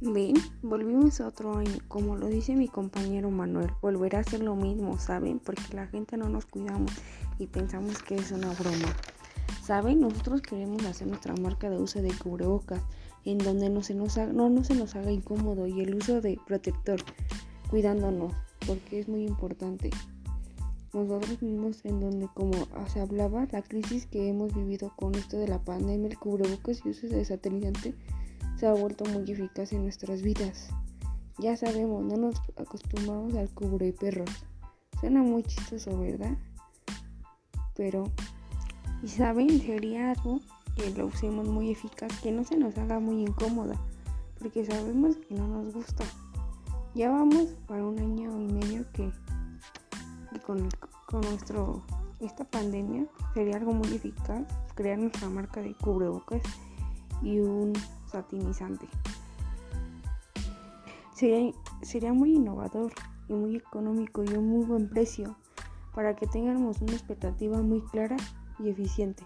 Ven, volvimos a otro año, como lo dice mi compañero Manuel, volverá a ser lo mismo, ¿saben? Porque la gente no nos cuidamos y pensamos que es una broma. ¿Saben? Nosotros queremos hacer nuestra marca de uso de cubrebocas, en donde no se nos haga, no, no se nos haga incómodo y el uso de protector, cuidándonos, porque es muy importante. Nosotros mismos en donde, como se hablaba, la crisis que hemos vivido con esto de la pandemia, el cubrebocas y uso de satélite se ha vuelto muy eficaz en nuestras vidas. Ya sabemos, no nos acostumbramos al cubre perros. Suena muy chistoso, ¿verdad? Pero, y saben, sería algo que lo usemos muy eficaz, que no se nos haga muy incómoda, porque sabemos que no nos gusta. Ya vamos para un año y medio que, con, con nuestro esta pandemia sería algo muy eficaz crear nuestra marca de cubrebocas y un satinizante. Sería, sería muy innovador y muy económico y un muy buen precio para que tengamos una expectativa muy clara y eficiente.